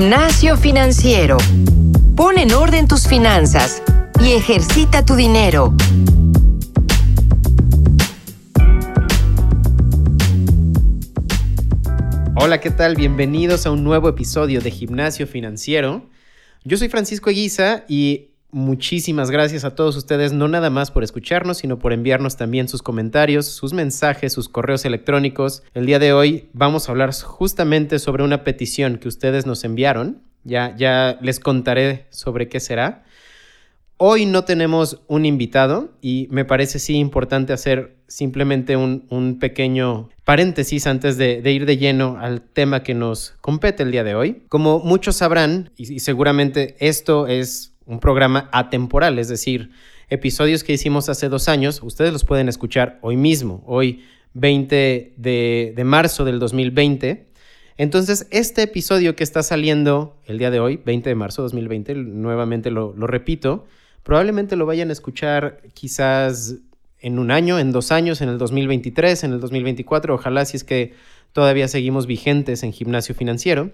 Gimnasio Financiero. Pon en orden tus finanzas y ejercita tu dinero. Hola, ¿qué tal? Bienvenidos a un nuevo episodio de Gimnasio Financiero. Yo soy Francisco Eguiza y muchísimas gracias a todos ustedes, no nada más por escucharnos, sino por enviarnos también sus comentarios, sus mensajes, sus correos electrónicos. El día de hoy vamos a hablar justamente sobre una petición que ustedes nos enviaron. Ya, ya les contaré sobre qué será. Hoy no tenemos un invitado y me parece sí importante hacer simplemente un, pequeño paréntesis antes de, ir de lleno al tema que nos compete el día de hoy. Como muchos sabrán, y seguramente esto es un programa atemporal, es decir, episodios que hicimos hace dos años, ustedes los pueden escuchar hoy mismo, hoy 20 de, marzo del 2020. Entonces, este episodio que está saliendo el día de hoy, 20 de marzo de 2020, nuevamente lo, lo repito, probablemente lo vayan a escuchar quizás en un año, en dos años, en el 2023, en el 2024, ojalá si es que todavía seguimos vigentes en gimnasio financiero.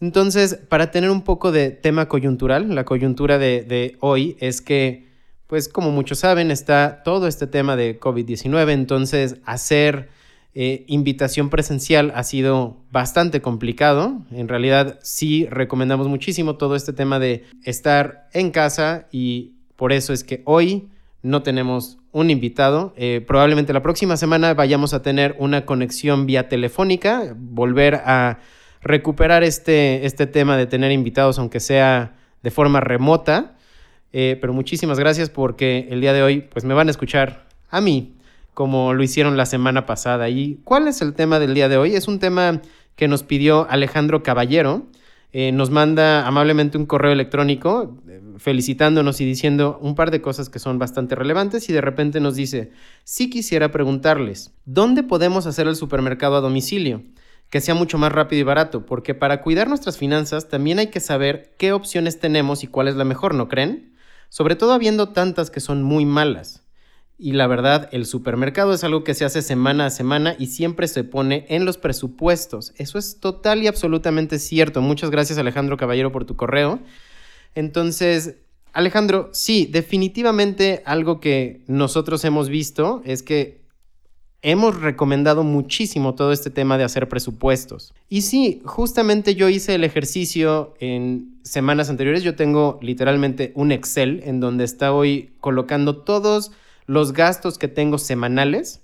Entonces, para tener un poco de tema coyuntural, la coyuntura de, hoy es que, pues como muchos saben, está todo este tema de COVID-19, entonces hacer eh, invitación presencial ha sido bastante complicado. En realidad sí recomendamos muchísimo todo este tema de estar en casa y por eso es que hoy no tenemos un invitado. Eh, probablemente la próxima semana vayamos a tener una conexión vía telefónica, volver a recuperar este, este tema de tener invitados, aunque sea de forma remota. Eh, pero muchísimas gracias porque el día de hoy pues me van a escuchar a mí como lo hicieron la semana pasada. ¿Y cuál es el tema del día de hoy? Es un tema que nos pidió Alejandro Caballero. Eh, nos manda amablemente un correo electrónico eh, felicitándonos y diciendo un par de cosas que son bastante relevantes y de repente nos dice, si quisiera preguntarles, ¿dónde podemos hacer el supermercado a domicilio? Que sea mucho más rápido y barato, porque para cuidar nuestras finanzas también hay que saber qué opciones tenemos y cuál es la mejor, ¿no creen? Sobre todo habiendo tantas que son muy malas. Y la verdad, el supermercado es algo que se hace semana a semana y siempre se pone en los presupuestos. Eso es total y absolutamente cierto. Muchas gracias Alejandro Caballero por tu correo. Entonces, Alejandro, sí, definitivamente algo que nosotros hemos visto es que hemos recomendado muchísimo todo este tema de hacer presupuestos. Y sí, justamente yo hice el ejercicio en semanas anteriores. Yo tengo literalmente un Excel en donde estoy colocando todos los gastos que tengo semanales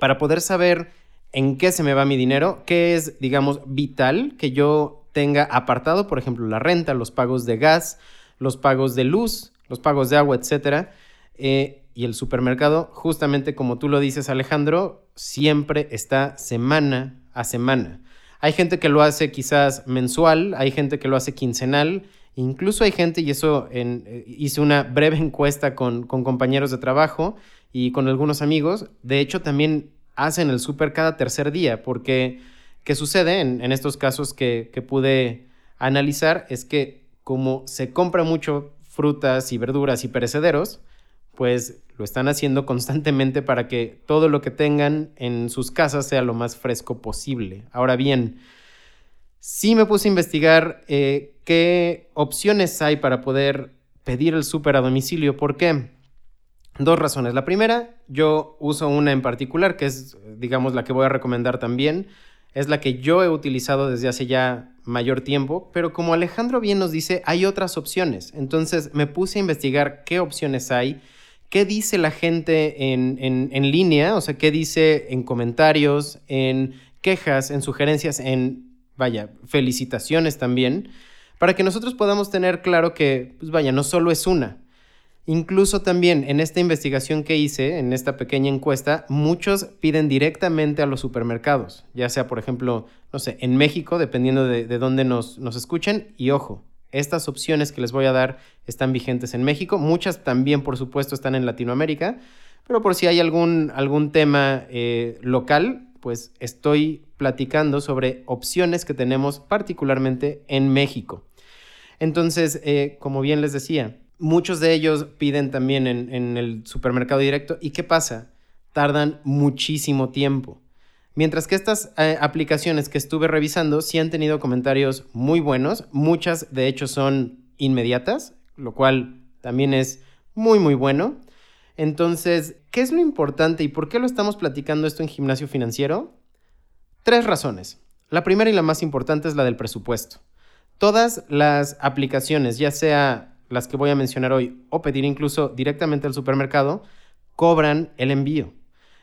para poder saber en qué se me va mi dinero, qué es, digamos, vital que yo tenga apartado, por ejemplo, la renta, los pagos de gas, los pagos de luz, los pagos de agua, etcétera. Eh, y el supermercado, justamente como tú lo dices Alejandro, siempre está semana a semana. Hay gente que lo hace quizás mensual, hay gente que lo hace quincenal, incluso hay gente, y eso en, eh, hice una breve encuesta con, compañeros de trabajo y con algunos amigos, de hecho también hacen el súper cada tercer día, porque ¿qué sucede en, estos casos que, que pude analizar? Es que como se compra mucho frutas y verduras y perecederos, pues lo están haciendo constantemente para que todo lo que tengan en sus casas sea lo más fresco posible. Ahora bien, sí me puse a investigar eh, qué opciones hay para poder pedir el súper a domicilio. ¿Por qué? Dos razones. La primera, yo uso una en particular, que es, digamos, la que voy a recomendar también. Es la que yo he utilizado desde hace ya mayor tiempo, pero como Alejandro bien nos dice, hay otras opciones. Entonces me puse a investigar qué opciones hay qué dice la gente en, línea, o sea, qué dice en comentarios, en quejas, en sugerencias, en, vaya, felicitaciones también, para que nosotros podamos tener claro que, pues vaya, no solo es una. Incluso también en esta investigación que hice, en esta pequeña encuesta, muchos piden directamente a los supermercados, ya sea, por ejemplo, no sé, en México, dependiendo de, de dónde nos, nos escuchen, y ojo, estas opciones que les voy a dar están vigentes en México, muchas también por supuesto están en Latinoamérica, pero por si hay algún, algún tema eh, local, pues estoy platicando sobre opciones que tenemos particularmente en México. Entonces, eh, como bien les decía, muchos de ellos piden también en, en el supermercado directo. ¿Y qué pasa? Tardan muchísimo tiempo. Mientras que estas eh, aplicaciones que estuve revisando sí han tenido comentarios muy buenos, muchas de hecho son inmediatas, lo cual también es muy muy bueno. Entonces, ¿qué es lo importante y por qué lo estamos platicando esto en gimnasio financiero? Tres razones. La primera y la más importante es la del presupuesto. Todas las aplicaciones, ya sea las que voy a mencionar hoy o pedir incluso directamente al supermercado, cobran el envío.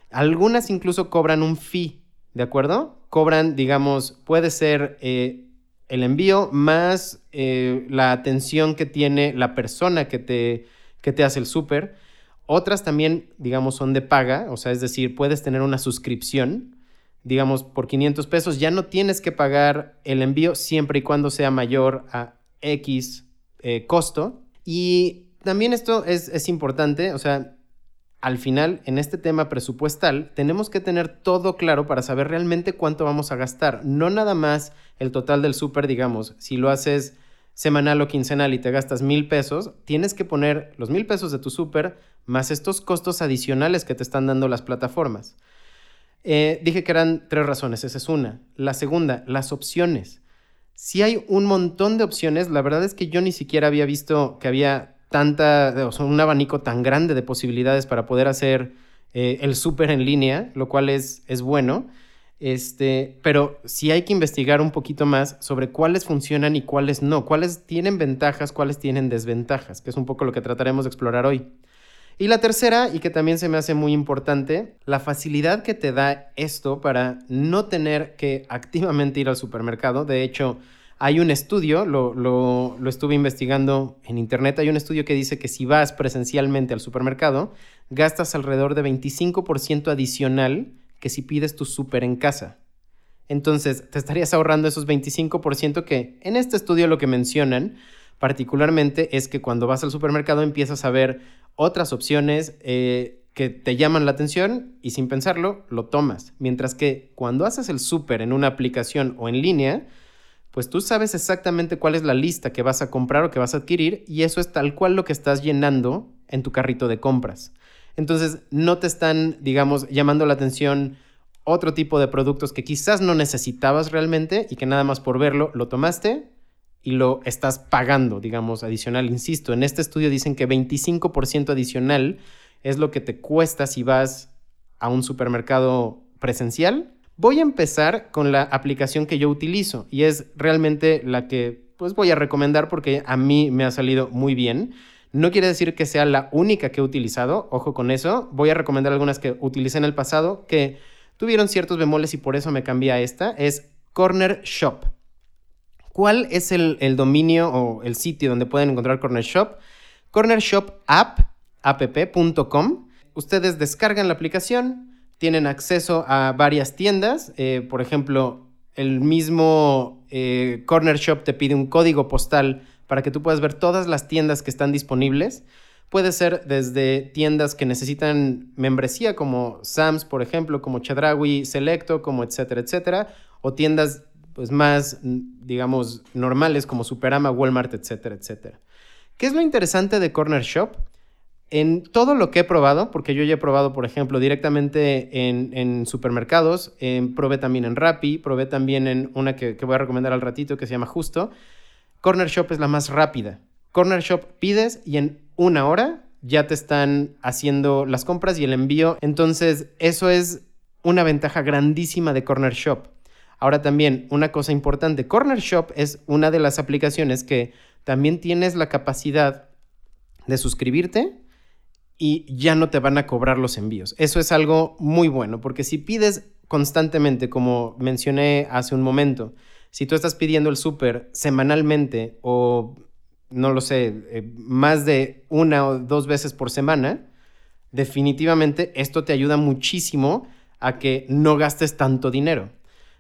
Algunas incluso cobran un fee ¿de acuerdo? Cobran, digamos, puede ser eh, el envío más eh, la atención que tiene la persona que te, que te hace el súper. Otras también, digamos, son de paga, o sea, es decir, puedes tener una suscripción, digamos, por 500 pesos, ya no tienes que pagar el envío siempre y cuando sea mayor a X eh, costo. Y también esto es, es importante, o sea, al final, en este tema presupuestal, tenemos que tener todo claro para saber realmente cuánto vamos a gastar. No nada más el total del súper, digamos, si lo haces semanal o quincenal y te gastas mil pesos, tienes que poner los mil pesos de tu súper más estos costos adicionales que te están dando las plataformas. Eh, dije que eran tres razones, esa es una. La segunda, las opciones. Si hay un montón de opciones, la verdad es que yo ni siquiera había visto que había tanta, o sea, un abanico tan grande de posibilidades para poder hacer eh, el súper en línea, lo cual es, es bueno. Este, pero sí hay que investigar un poquito más sobre cuáles funcionan y cuáles no, cuáles tienen ventajas, cuáles tienen desventajas, que es un poco lo que trataremos de explorar hoy. Y la tercera, y que también se me hace muy importante, la facilidad que te da esto para no tener que activamente ir al supermercado. De hecho, hay un estudio, lo, estuve investigando en internet, hay un estudio que dice que si vas presencialmente al supermercado, gastas alrededor de 25% adicional que si pides tu súper en casa. Entonces, te estarías ahorrando esos 25% que en este estudio lo que mencionan particularmente es que cuando vas al supermercado empiezas a ver otras opciones eh, que te llaman la atención y sin pensarlo lo tomas. Mientras que cuando haces el súper en una aplicación o en línea, pues tú sabes exactamente cuál es la lista que vas a comprar o que vas a adquirir y eso es tal cual lo que estás llenando en tu carrito de compras. Entonces no te están, digamos, llamando la atención otro tipo de productos que quizás no necesitabas realmente y que nada más por verlo lo tomaste y lo estás pagando, digamos, adicional. Insisto, en este estudio dicen que 25% adicional es lo que te cuesta si vas a un supermercado presencial Voy a empezar con la aplicación que yo utilizo y es realmente la que pues voy a recomendar porque a mí me ha salido muy bien. No quiere decir que sea la única que he utilizado, ojo con eso. Voy a recomendar algunas que utilicé en el pasado que tuvieron ciertos bemoles y por eso me cambié a esta. Es Corner Shop. ¿Cuál es el, el dominio o el sitio donde pueden encontrar Corner Shop? Corner Shop App, app.com. Ustedes descargan la aplicación, tienen acceso a varias tiendas. Eh, por ejemplo, el mismo eh, Corner Shop te pide un código postal para que tú puedas ver todas las tiendas que están disponibles. Puede ser desde tiendas que necesitan membresía como Sam's, por ejemplo, como Chadrawi Selecto, como etcétera, etcétera, o tiendas pues más, digamos, normales como Superama, Walmart, etcétera, etcétera. ¿Qué es lo interesante de Corner Shop? En todo lo que he probado, porque yo ya he probado, por ejemplo, directamente en, supermercados, probé también en Rappi, probé también en una que, voy a recomendar al ratito que se llama Justo. Corner Shop es la más rápida. Corner Shop pides y en una hora ya te están haciendo las compras y el envío. Entonces, eso es una ventaja grandísima de Corner Shop. Ahora también, una cosa importante, Corner Shop es una de las aplicaciones que también tienes la capacidad de suscribirte y ya no te van a cobrar los envíos. Eso es algo muy bueno, porque si pides constantemente, como mencioné hace un momento, si tú estás pidiendo el súper semanalmente o, no lo sé, eh, más de una o dos veces por semana, definitivamente esto te ayuda muchísimo a que no gastes tanto dinero.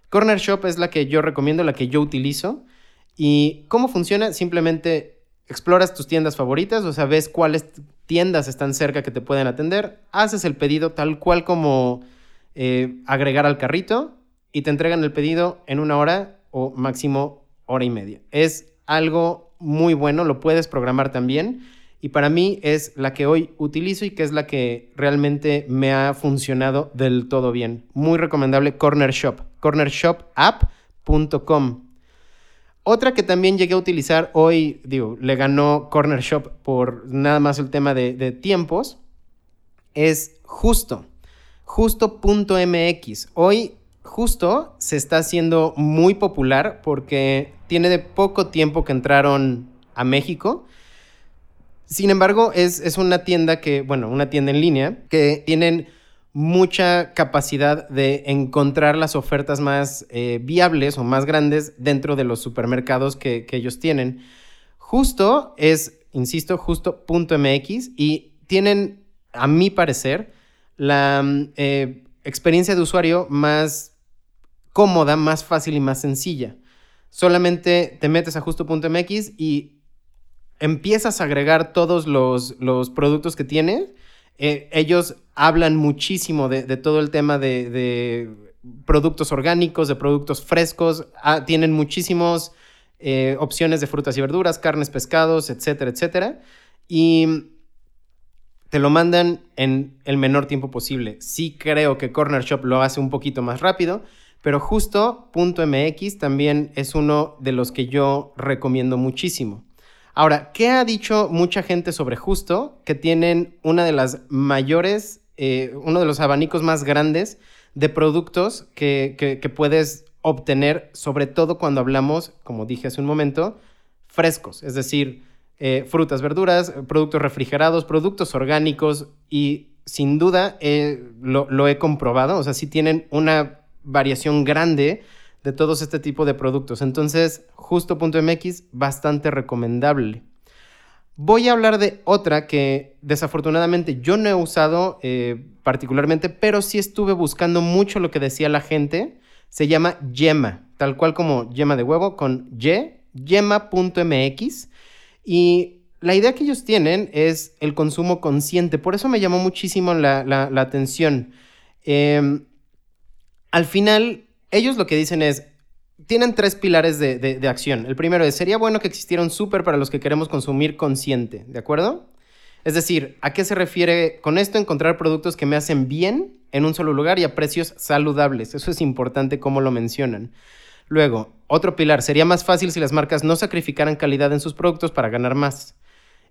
Corner Shop es la que yo recomiendo, la que yo utilizo. ¿Y cómo funciona? Simplemente exploras tus tiendas favoritas, o sea, ves cuáles tiendas están cerca que te pueden atender, haces el pedido tal cual como eh, agregar al carrito y te entregan el pedido en una hora o máximo hora y media. Es algo muy bueno, lo puedes programar también y para mí es la que hoy utilizo y que es la que realmente me ha funcionado del todo bien. Muy recomendable Corner Shop, cornershopapp.com. Otra que también llegué a utilizar hoy, digo, le ganó Corner Shop por nada más el tema de, tiempos, es Justo, justo.mx. Hoy Justo se está haciendo muy popular porque tiene de poco tiempo que entraron a México sin embargo, es, una tienda que, bueno, una tienda en línea, que tienen mucha capacidad de encontrar las ofertas más eh, viables o más grandes dentro de los supermercados que, ellos tienen. Justo es, insisto, justo.mx y tienen, a mi parecer, la eh, experiencia de usuario más cómoda, más fácil y más sencilla. Solamente te metes a justo.mx y empiezas a agregar todos los, productos que tienes, eh, ellos hablan muchísimo de, todo el tema de, productos orgánicos, de productos frescos, ah, tienen muchísimas eh, opciones de frutas y verduras, carnes, pescados, etcétera, etcétera. Y te lo mandan en el menor tiempo posible. Sí creo que Corner Shop lo hace un poquito más rápido, pero justo .mx también es uno de los que yo recomiendo muchísimo. Ahora, ¿qué ha dicho mucha gente sobre Justo? Que tienen una de las mayores, eh, uno de los abanicos más grandes de productos que, puedes obtener, sobre todo cuando hablamos, como dije hace un momento, frescos, es decir, eh, frutas, verduras, productos refrigerados, productos orgánicos y sin duda lo, lo, he comprobado, o sea, sí tienen una variación grande de todos este tipo de productos. Entonces, justo.mx, bastante recomendable. Voy a hablar de otra que desafortunadamente yo no he usado eh, particularmente, pero sí estuve buscando mucho lo que decía la gente. Se llama Yema, tal cual como yema de huevo con Y, yema.mx. Y la idea que ellos tienen es el consumo consciente. Por eso me llamó muchísimo la, atención. Em, al final, ellos lo que dicen es, tienen tres pilares de, acción. El primero es, sería bueno que existiera un súper para los que queremos consumir consciente, ¿de acuerdo? Es decir, ¿a qué se refiere con esto? Encontrar productos que me hacen bien en un solo lugar y a precios saludables. Eso es importante como lo mencionan. Luego, otro pilar, sería más fácil si las marcas no sacrificaran calidad en sus productos para ganar más.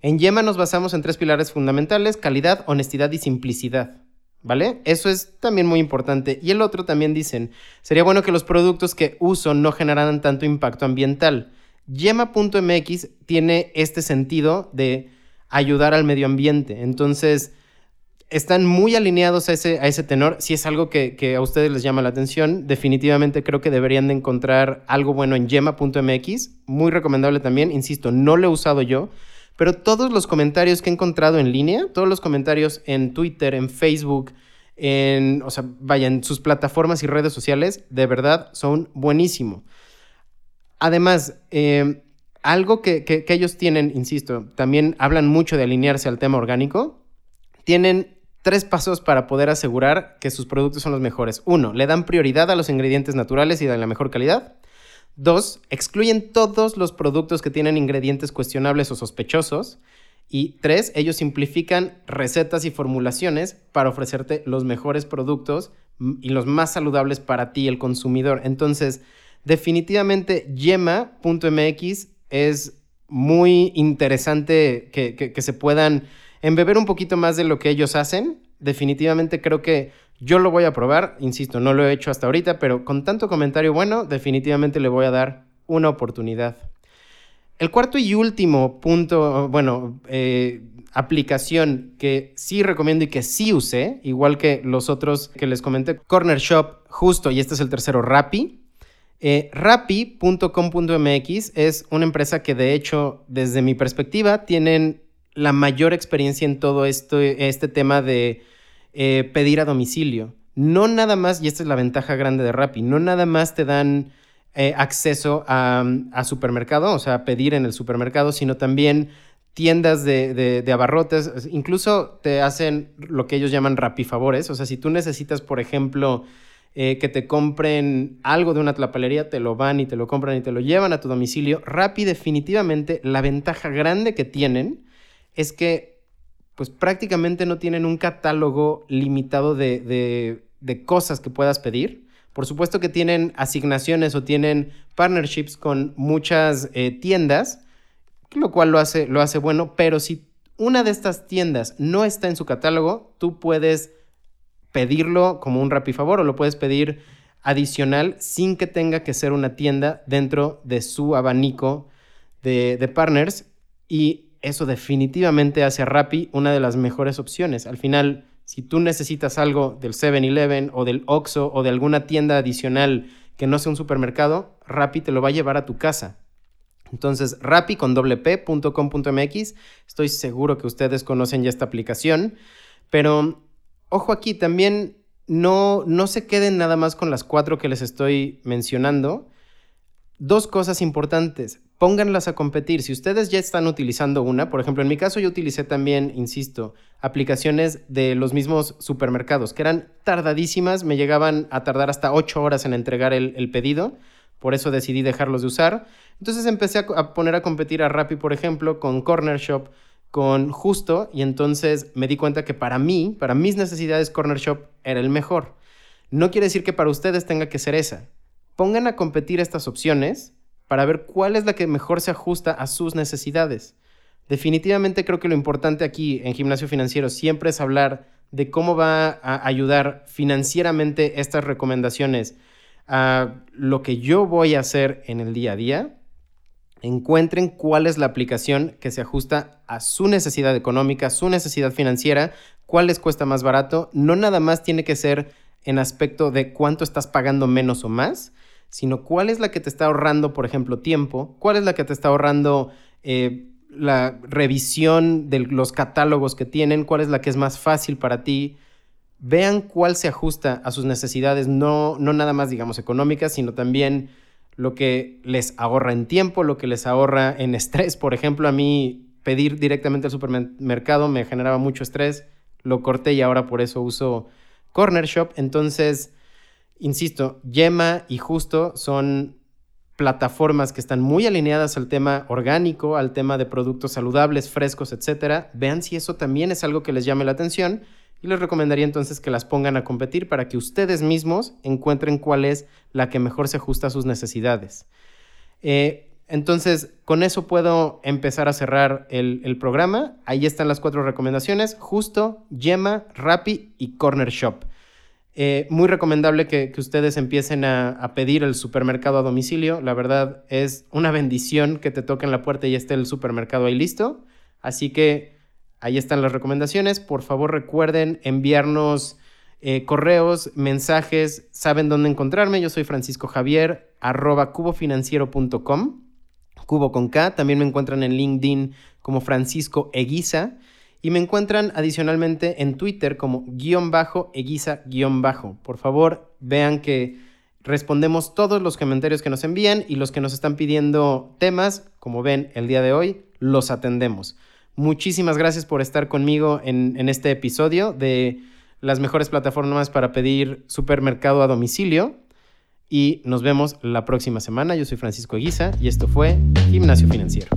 En Yema nos basamos en tres pilares fundamentales, calidad, honestidad y simplicidad. ¿Vale? Eso es también muy importante. Y el otro también dicen, sería bueno que los productos que uso no generaran tanto impacto ambiental. Yema.mx tiene este sentido de ayudar al medio ambiente. Entonces, están muy alineados a ese, a ese tenor. Si es algo que, que, a ustedes les llama la atención, definitivamente creo que deberían de encontrar algo bueno en yema.mx. Muy recomendable también. Insisto, no lo he usado yo, pero todos los comentarios que he encontrado en línea, todos los comentarios en Twitter, en Facebook, en, o sea, vaya, en sus plataformas y redes sociales, de verdad son buenísimos. Además, eh, algo que, que, ellos tienen, insisto, también hablan mucho de alinearse al tema orgánico, tienen tres pasos para poder asegurar que sus productos son los mejores. Uno, le dan prioridad a los ingredientes naturales y de la mejor calidad. Dos, excluyen todos los productos que tienen ingredientes cuestionables o sospechosos. Y tres, ellos simplifican recetas y formulaciones para ofrecerte los mejores productos y los más saludables para ti, el consumidor. Entonces, definitivamente, yema.mx es muy interesante que, que se puedan embeber un poquito más de lo que ellos hacen. Definitivamente creo que yo lo voy a probar, insisto, no lo he hecho hasta ahorita, pero con tanto comentario bueno, definitivamente le voy a dar una oportunidad. El cuarto y último punto, bueno, eh, aplicación que sí recomiendo y que sí usé, igual que los otros que les comenté, Corner Shop, justo, y este es el tercero, Rappi. Eh, Rappi.com.mx es una empresa que de hecho, desde mi perspectiva, tienen la mayor experiencia en todo esto, este tema de eh, pedir a domicilio. No nada más, y esta es la ventaja grande de Rappi, no nada más te dan eh, acceso a, supermercado, o sea, pedir en el supermercado, sino también tiendas de, abarrotes, incluso te hacen lo que ellos llaman Rappi favores, o sea, si tú necesitas, por ejemplo, eh, que te compren algo de una tlapalería, te lo van y te lo compran y te lo llevan a tu domicilio. Rappi definitivamente la ventaja grande que tienen es que pues prácticamente no tienen un catálogo limitado de, cosas que puedas pedir. Por supuesto que tienen asignaciones o tienen partnerships con muchas eh, tiendas, lo cual lo hace, lo hace bueno, pero si una de estas tiendas no está en su catálogo, tú puedes pedirlo como un favor o lo puedes pedir adicional sin que tenga que ser una tienda dentro de su abanico de, de partners y eso definitivamente hace a Rappi una de las mejores opciones. Al final, si tú necesitas algo del 7-Eleven o del Oxxo o de alguna tienda adicional que no sea un supermercado, Rappi te lo va a llevar a tu casa. Entonces, Rappi con wp.com.mx, estoy seguro que ustedes conocen ya esta aplicación, pero ojo aquí, también no, no se queden nada más con las cuatro que les estoy mencionando. Dos cosas importantes, pónganlas a competir. Si ustedes ya están utilizando una, por ejemplo, en mi caso yo utilicé también, insisto, aplicaciones de los mismos supermercados, que eran tardadísimas, me llegaban a tardar hasta ocho horas en entregar el, pedido por eso decidí dejarlos de usar. Entonces empecé a, poner a competir a Rappi, por ejemplo, con Corner Shop, con Justo, y entonces me di cuenta que para mí, para mis necesidades, Corner Shop era el mejor. No quiere decir que para ustedes tenga que ser esa. Pongan a competir estas opciones para ver cuál es la que mejor se ajusta a sus necesidades. Definitivamente creo que lo importante aquí en Gimnasio Financiero siempre es hablar de cómo va a ayudar financieramente estas recomendaciones a lo que yo voy a hacer en el día a día, encuentren cuál es la aplicación que se ajusta a su necesidad económica, su necesidad financiera, cuál les cuesta más barato. No nada más tiene que ser en aspecto de cuánto estás pagando menos o más, sino cuál es la que te está ahorrando, por ejemplo, tiempo, cuál es la que te está ahorrando eh, la revisión de los catálogos que tienen, cuál es la que es más fácil para ti, vean cuál se ajusta a sus necesidades, no, no nada más, digamos, económicas, sino también lo que les ahorra en tiempo, lo que les ahorra en estrés. Por ejemplo, a mí pedir directamente al supermercado me generaba mucho estrés, lo corté y ahora por eso uso Corner Shop. Entonces, insisto, Yema y Justo son plataformas que están muy alineadas al tema orgánico, al tema de productos saludables, frescos, etcétera. Vean si eso también es algo que les llame la atención y les recomendaría entonces que las pongan a competir para que ustedes mismos encuentren cuál es la que mejor se ajusta a sus necesidades. Eh, entonces, con eso puedo empezar a cerrar el, programa. Ahí están las cuatro recomendaciones, justo, Yema, Rappi y Corner Shop. Eh, muy recomendable que, ustedes empiecen a, pedir el supermercado a domicilio. La verdad es una bendición que te toquen la puerta y esté el supermercado ahí listo. Así que Ahí están las recomendaciones. Por favor recuerden enviarnos eh, correos, mensajes, saben dónde encontrarme. Yo soy Francisco Javier, arroba cubofinanciero.com, cubo con K. También me encuentran en LinkedIn como Francisco Eguiza. Y me encuentran adicionalmente en Twitter como guion bajo, Eguiza guion bajo. Por favor, vean que respondemos todos los comentarios que nos envían y los que nos están pidiendo temas, como ven el día de hoy, los atendemos. Muchísimas gracias por estar conmigo en, este episodio de las mejores plataformas para pedir supermercado a domicilio. Y nos vemos la próxima semana. Yo soy Francisco Eguiza y esto fue Gimnasio Financiero.